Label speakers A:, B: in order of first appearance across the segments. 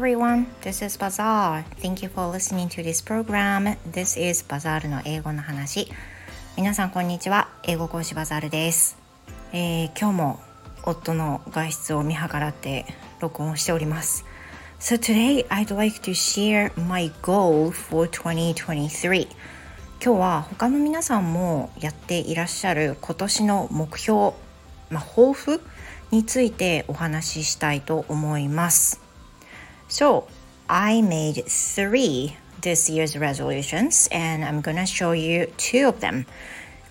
A: everyone, this is Bazaar. Thank you for listening to this program. This is Bazaar の英語の話。皆さんこんにちは。英語講師バザールです。えー、今日も夫の外出を見計らって録音しております。So today I'd like to share my goal for 2023. 今日は他の皆さんもやっていらっしゃる今年の目標、まあ、抱負についてお話ししたいと思います。So, I made three this year's resolutions and I'm gonna show you two of them.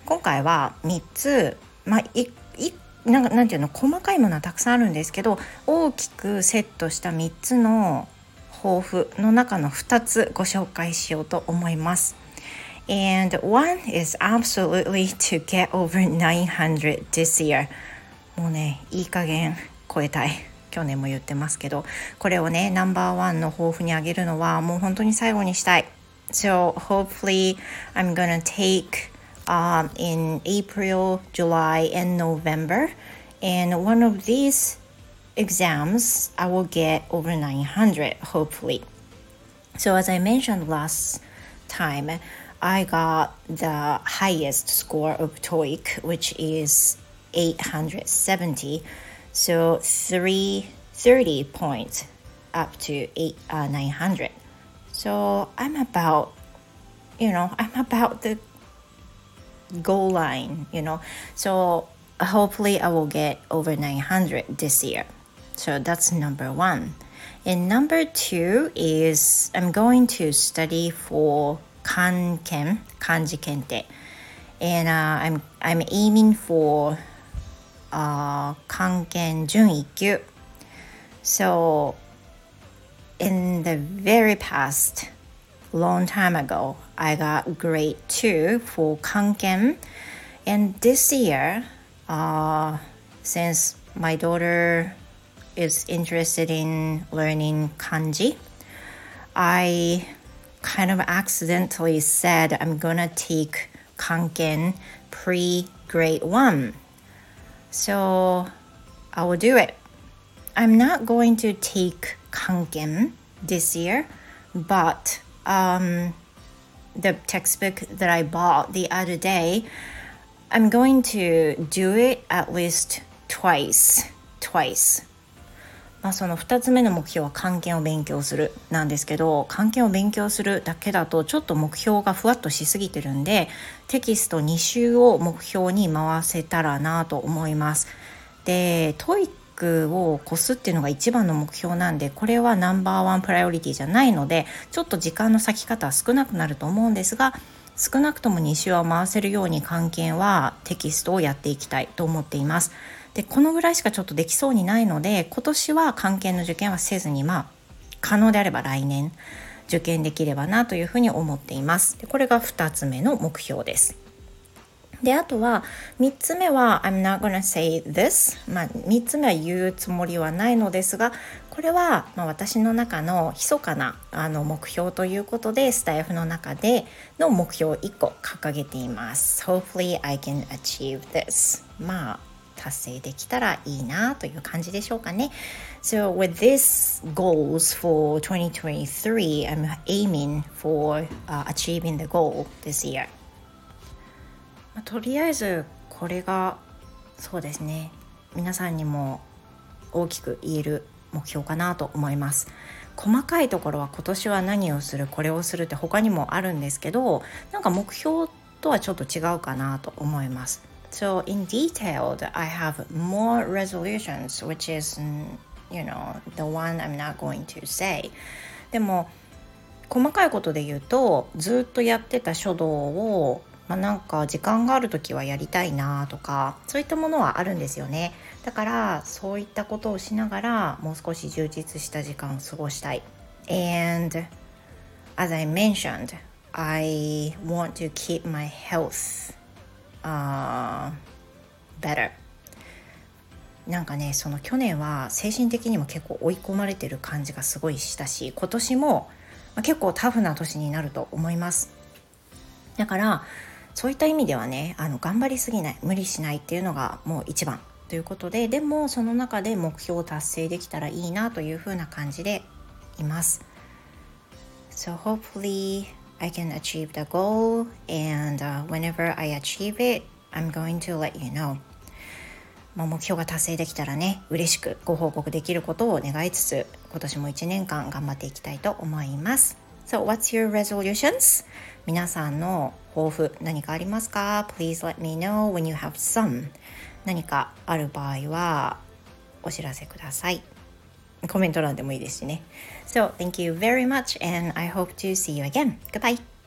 A: 今回は3つ、まあ、いいなんなんていうの細かいものはたくさんあるんですけど大きくセットした3つの抱負の中の2つご紹介しようと思います。And one is absolutely to get over 900 this year. もうねいい加減超えたい去年も言ってますけどこれをねナンバーワンの抱負にあげるのはもう本当に最後にしたい So hopefully I'm gonna take um, in April, July and November and one of these exams I will get over 900 hopefully So as I mentioned last time I got the highest score of TOEIC which is 870 so 330 points up to 8 uh, 900 so i'm about you know i'm about the goal line you know. So hopefully i will get over 900 this year. So that's number one. And number two is i'm going to study for kanken kanji kente and uh, i'm i'm aiming for uh, Kanken. So, in the very past, long time ago, I got grade 2 for Kanken. And this year, uh, since my daughter is interested in learning kanji, I kind of accidentally said I'm gonna take Kanken pre grade 1 So I will do it. I'm not going to take Kanken this year, but um, the textbook that I bought the other day, I'm going to do it at least twice. Twice. まあ、その2つ目の目標は会計を勉強するなんですけど会計を勉強するだけだとちょっと目標がふわっとしすぎてるんでテキスト2周を目標に回せたらなと思います。で TOEIC を越すっていうのが一番の目標なんでこれは number one priority じゃないのでちょっと時間の割き方は少なくなると思うんですが少なくとも2周は回せるように会計はテキストをやっていきたいと思っています。でこのぐらいしかちょっとできそうにないので今年は関係の受験はせずにまあ可能であれば来年受験できればなというふうに思っていますでこれが2つ目の目標ですであとは3つ目は I'm not gonna say this まあ3つ目は言うつもりはないのですがこれはまあ私の中の密かなあの目標ということでスタイフの中での目標を1個掲げています Hopefully I can achieve this まあ達成できたらいいなという感じでしょうかね。So with these goals for 2023, I'm aiming for、uh, achieving the goal this year. まあ、とりあえずこれがそうですね皆さんにも大きく言える目標かなと思います。細かいところは今年は何をするこれをするって他にもあるんですけどなんか目標とはちょっと違うかなと思います。So in detail, I have more resolutions, which is, you know, the one I'm not going to say. でも細かいことで言うとずっとやってた書道を、まあ、なんか時間がある時はやりたいなとかそういったものはあるんですよね。だからそういったことをしながらもう少し充実した時間を過ごしたい。And as I mentioned I want to keep my health uh, better. なんかねその去年は精神的にも結構追い込まれてる感じがすごいしたし今年も、結構タフな年になると思います。だからそういった意味ではねあの頑張りすぎない無理しないっていうのがもう一番ということででもその中で目標を達成できたらいいなというふうな感じでいます。So hopefully I can achieve the goal and、uh, whenever I achieve it I'm going to let you know. まあ、目標が達成できたらね嬉しくご報告できることを願いつつ今年も1年間頑張っていきたいと思います。So what's your resolutions? 皆さんの抱負何かありますか Please let me know when you have some 何かある場合はお知らせくださいコメント欄でもいいですしね So thank you very much and I hope to see you again. Goodbye!